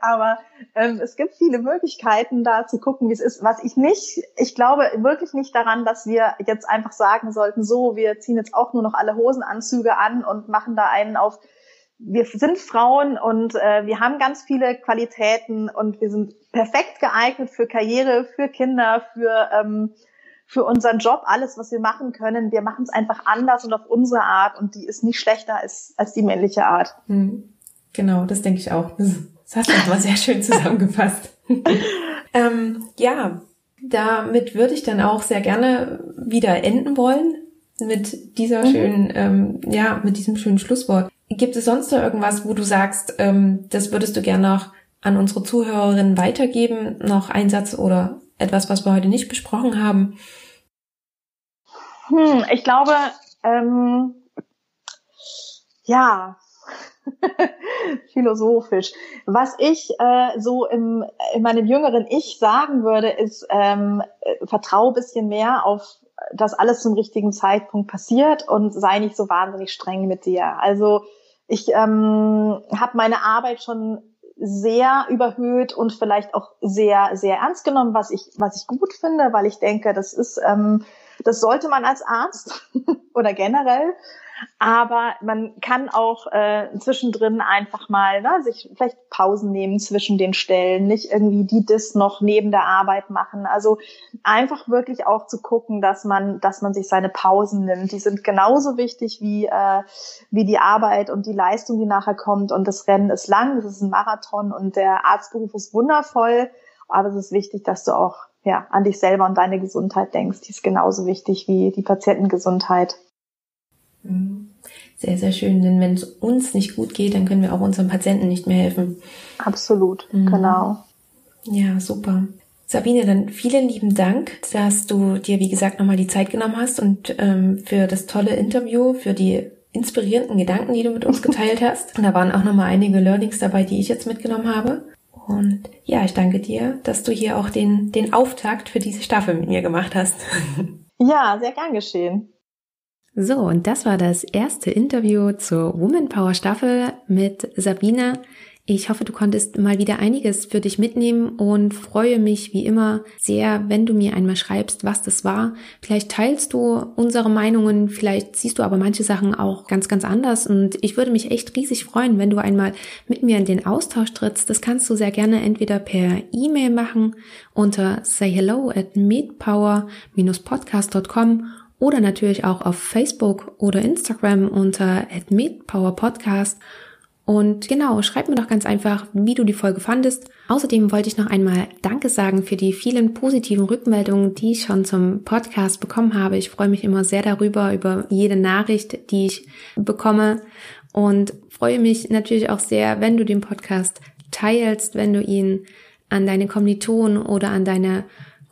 aber ähm, es gibt viele Möglichkeiten, da zu gucken, wie es ist. Was ich nicht, ich glaube wirklich nicht daran, dass wir jetzt einfach sagen sollten, so, wir ziehen jetzt auch nur noch alle Hosenanzüge an und machen da einen auf wir sind Frauen und äh, wir haben ganz viele Qualitäten und wir sind perfekt geeignet für Karriere, für Kinder, für ähm, für unseren Job, alles, was wir machen können. Wir machen es einfach anders und auf unsere Art und die ist nicht schlechter als, als die männliche Art. Hm. Genau, das denke ich auch. Das hast du mal sehr schön zusammengefasst. ähm, ja, damit würde ich dann auch sehr gerne wieder enden wollen mit dieser mhm. schönen, ähm, ja, mit diesem schönen Schlusswort. Gibt es sonst noch irgendwas, wo du sagst, ähm, das würdest du gerne noch an unsere Zuhörerinnen weitergeben? Noch ein Satz oder etwas, was wir heute nicht besprochen haben? Hm, ich glaube, ähm, ja, philosophisch. Was ich äh, so im, in meinem jüngeren Ich sagen würde, ist, ähm, äh, vertrau bisschen mehr auf dass alles zum richtigen Zeitpunkt passiert und sei nicht so wahnsinnig streng mit dir. Also ich ähm, habe meine Arbeit schon sehr überhöht und vielleicht auch sehr sehr ernst genommen, was ich was ich gut finde, weil ich denke, das ist ähm, das sollte man als Arzt oder generell aber man kann auch äh, zwischendrin einfach mal ne, sich vielleicht Pausen nehmen zwischen den Stellen, nicht irgendwie die das noch neben der Arbeit machen. Also einfach wirklich auch zu gucken, dass man, dass man sich seine Pausen nimmt. Die sind genauso wichtig wie äh, wie die Arbeit und die Leistung, die nachher kommt. Und das Rennen ist lang, es ist ein Marathon und der Arztberuf ist wundervoll. Aber es ist wichtig, dass du auch ja, an dich selber und deine Gesundheit denkst. Die ist genauso wichtig wie die Patientengesundheit. Mhm. Sehr, sehr schön, denn wenn es uns nicht gut geht, dann können wir auch unseren Patienten nicht mehr helfen. Absolut, mhm. genau. Ja, super. Sabine, dann vielen lieben Dank, dass du dir, wie gesagt, nochmal die Zeit genommen hast und ähm, für das tolle Interview, für die inspirierenden Gedanken, die du mit uns geteilt hast. Und da waren auch nochmal einige Learnings dabei, die ich jetzt mitgenommen habe. Und ja, ich danke dir, dass du hier auch den, den Auftakt für diese Staffel mit mir gemacht hast. Ja, sehr gern geschehen. So, und das war das erste Interview zur Woman Power Staffel mit Sabine. Ich hoffe, du konntest mal wieder einiges für dich mitnehmen und freue mich wie immer sehr, wenn du mir einmal schreibst, was das war. Vielleicht teilst du unsere Meinungen, vielleicht siehst du aber manche Sachen auch ganz, ganz anders und ich würde mich echt riesig freuen, wenn du einmal mit mir in den Austausch trittst. Das kannst du sehr gerne entweder per E-Mail machen unter sayhello at meetpower-podcast.com oder natürlich auch auf Facebook oder Instagram unter @meetpowerpodcast. Und genau, schreib mir doch ganz einfach, wie du die Folge fandest. Außerdem wollte ich noch einmal Danke sagen für die vielen positiven Rückmeldungen, die ich schon zum Podcast bekommen habe. Ich freue mich immer sehr darüber, über jede Nachricht, die ich bekomme. Und freue mich natürlich auch sehr, wenn du den Podcast teilst, wenn du ihn an deine Kommilitonen oder an deine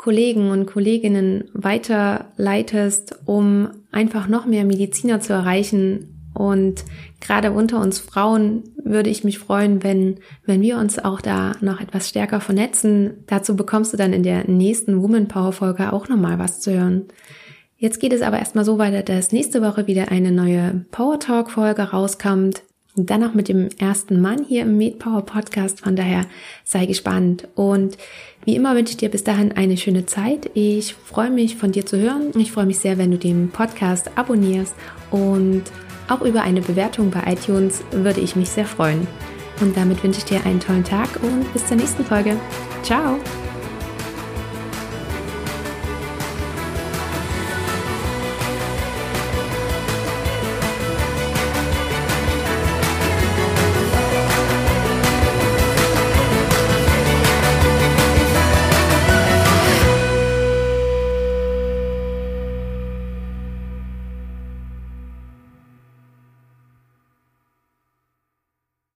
Kollegen und Kolleginnen weiterleitest, um einfach noch mehr Mediziner zu erreichen. Und gerade unter uns Frauen würde ich mich freuen, wenn, wenn wir uns auch da noch etwas stärker vernetzen. Dazu bekommst du dann in der nächsten Woman Power Folge auch nochmal was zu hören. Jetzt geht es aber erstmal so weiter, dass nächste Woche wieder eine neue Power Talk Folge rauskommt. Und dann noch mit dem ersten Mann hier im Med Power Podcast. Von daher sei gespannt. Und wie immer wünsche ich dir bis dahin eine schöne Zeit. Ich freue mich von dir zu hören. Ich freue mich sehr, wenn du den Podcast abonnierst und auch über eine Bewertung bei iTunes würde ich mich sehr freuen. Und damit wünsche ich dir einen tollen Tag und bis zur nächsten Folge. Ciao!